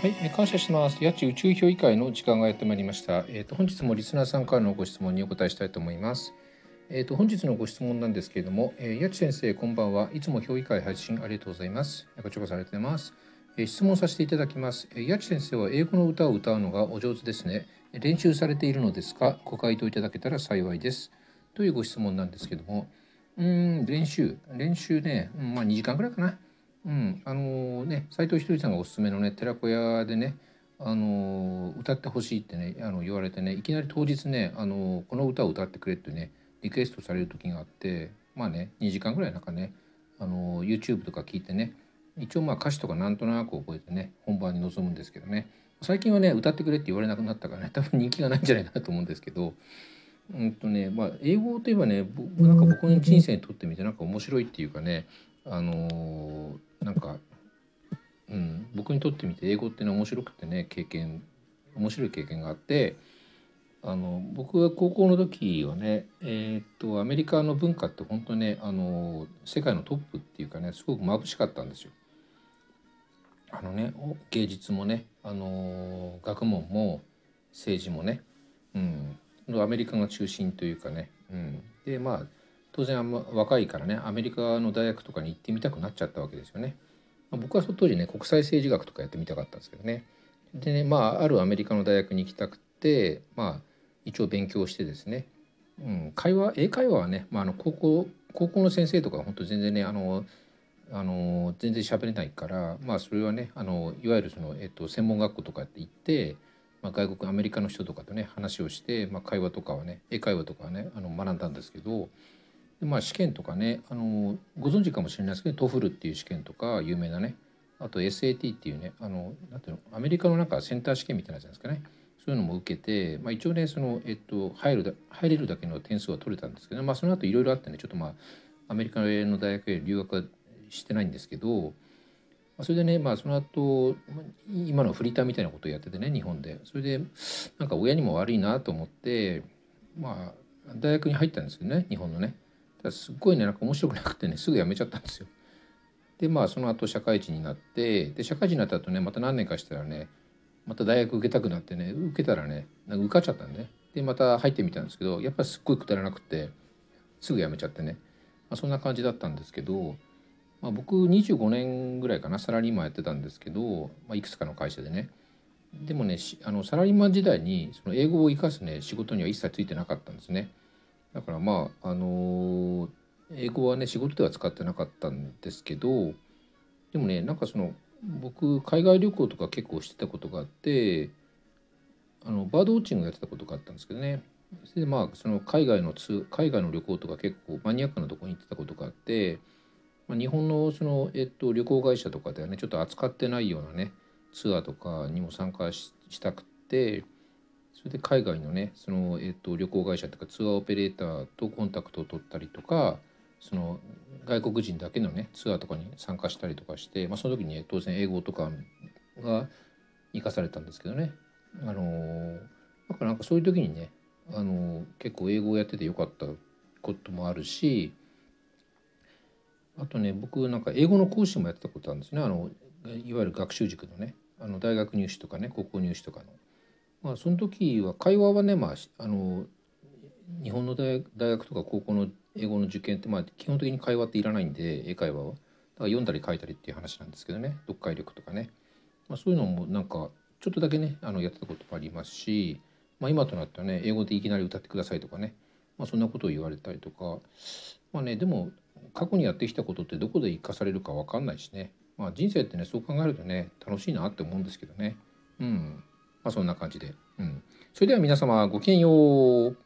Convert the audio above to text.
はい、感謝します。八千宇宙評議会の時間がやってまいりました。えっ、と本日もリスナーさんからのご質問にお答えしたいと思います。えっ、と本日のご質問なんですけれども、えー、八千先生こんばんはいつも評議会配信ありがとうございます。こちらこそありがとうございます。えー、質問させていただきます。えー、八千先生は英語の歌を歌うのがお上手ですね。練習されているのですか？ご回答いただけたら幸いです。というご質問なんですけども、うん練習練習ね、まあ2時間ぐらいかな。うん、あのね斉藤ひとりさんがおすすめのね寺子屋でねあの歌ってほしいってねあの言われてねいきなり当日ねあのこの歌を歌ってくれってねリクエストされる時があってまあね2時間ぐらいなんかねあの YouTube とか聞いてね一応まあ歌詞とかなんとなく覚えてね本番に臨むんですけどね。最近はね歌ってくれって言われなくなったからね多分人気がないんじゃないかなと思うんですけどうんとねまあ英語といえばね僕なんか僕の人生にとってみてなんか面白いっていうかねあのなんかうん、僕にとってみて英語っていうの面白くてね経験面白い経験があってあの僕が高校の時はねえーっとアメリカの文化って本当にねあの世界のトップっていうかねすごく眩しかったんですよ。あのね芸術もねあの学問も政治もね、うん、アメリカが中心というかね、うん、でまあ当然あんま若いからねアメリカの大学とかに行ってみたくなっちゃったわけですよね。まあ僕はその当時ね国際政治学とかやってみたかったんですけどねでねまああるアメリカの大学に行きたくてまあ一応勉強してですね、うん、会話英会話はね、まあ、あの高校高校の先生とか本当全然ねあのあの全然喋れないからまあそれはねあのいわゆるその、えっと、専門学校とかって行って、まあ、外国アメリカの人とかとね話をして、まあ、会話とかはね英会話とかはねあの学んだんですけどでまあ試験とかねあのご存知かもしれないですけど TOEFL っていう試験とか有名なねあと SAT っていうねあのなんていうのアメリカのなんかセンター試験みたいなやつなんですかね。そういうのも受けて、まあ、一応ねその、えっと、入る入れるだけの点数は取れたんですけど、まあ、その後いろいろあってねちょっとまあアメリカの大学へ留学はしてないんですけど、まあ、それでね、まあ、その後今のフリーターみたいなことをやっててね日本で。それでなんか親にも悪いなと思ってまあ大学に入ったんですけどね日本のね。だすっごいねなんか面白くなくてねすぐ辞めちゃったんですよ。でまあその後社会人になってで社会人になった後ねまた何年かしたらねまた大学受けたくなってね受けたらねなんか受かっちゃったんでねでまた入ってみたんですけどやっぱりすっごいくだらなくてすぐ辞めちゃってね、まあ、そんな感じだったんですけど、まあ、僕25年ぐらいかなサラリーマンやってたんですけど、まあ、いくつかの会社でねでもねあのサラリーマン時代にその英語を生かすね仕事には一切ついてなかったんですね。だからまああの英語はね仕事では使ってなかったんですけどでもねなんかその僕海外旅行とか結構してたことがあってあのバードウォッチングやってたことがあったんですけどね。それでまあその海外のツ海外の旅行とか結構マニアックなとこに行ってたことがあって、まあ、日本のその、えっと、旅行会社とかではねちょっと扱ってないようなねツアーとかにも参加ししたくてそれで海外のねその、えっと、旅行会社とかツアーオペレーターとコンタクトを取ったりとかその外国人だけのねツアーとかに参加したりとかして、まあ、その時に、当然英語とかが生かされたんですけどねあのーだからなんかそういう時にね、あのー結構英語をやっててよかったこともあるしあとね僕なんか英語の講師もやってたことあるんですねあのいわゆる学習塾のねあの大学入試とかね高校入試とかの。まあ、その時は会話はね、まあ、あの日本の大学とか高校の英語の受験って、まあ、基本的に会話っていらないんで英会話は。だから読んだり書いたりっていう話なんですけどね読解力とかね、まあ、そういうのもなんかちょっとだけねあのやってたこともありますし、まあ、今となってはね英語でいきなり歌ってくださいとかね、まあ、そんなことを言われたりとか。まあねでも過去にやってきたことってどこで生かされるか分かんないしね、まあ、人生ってねそう考えるとね楽しいなって思うんですけどね。うん。まあそんな感じで、うん、それでは皆様ごきげんよう。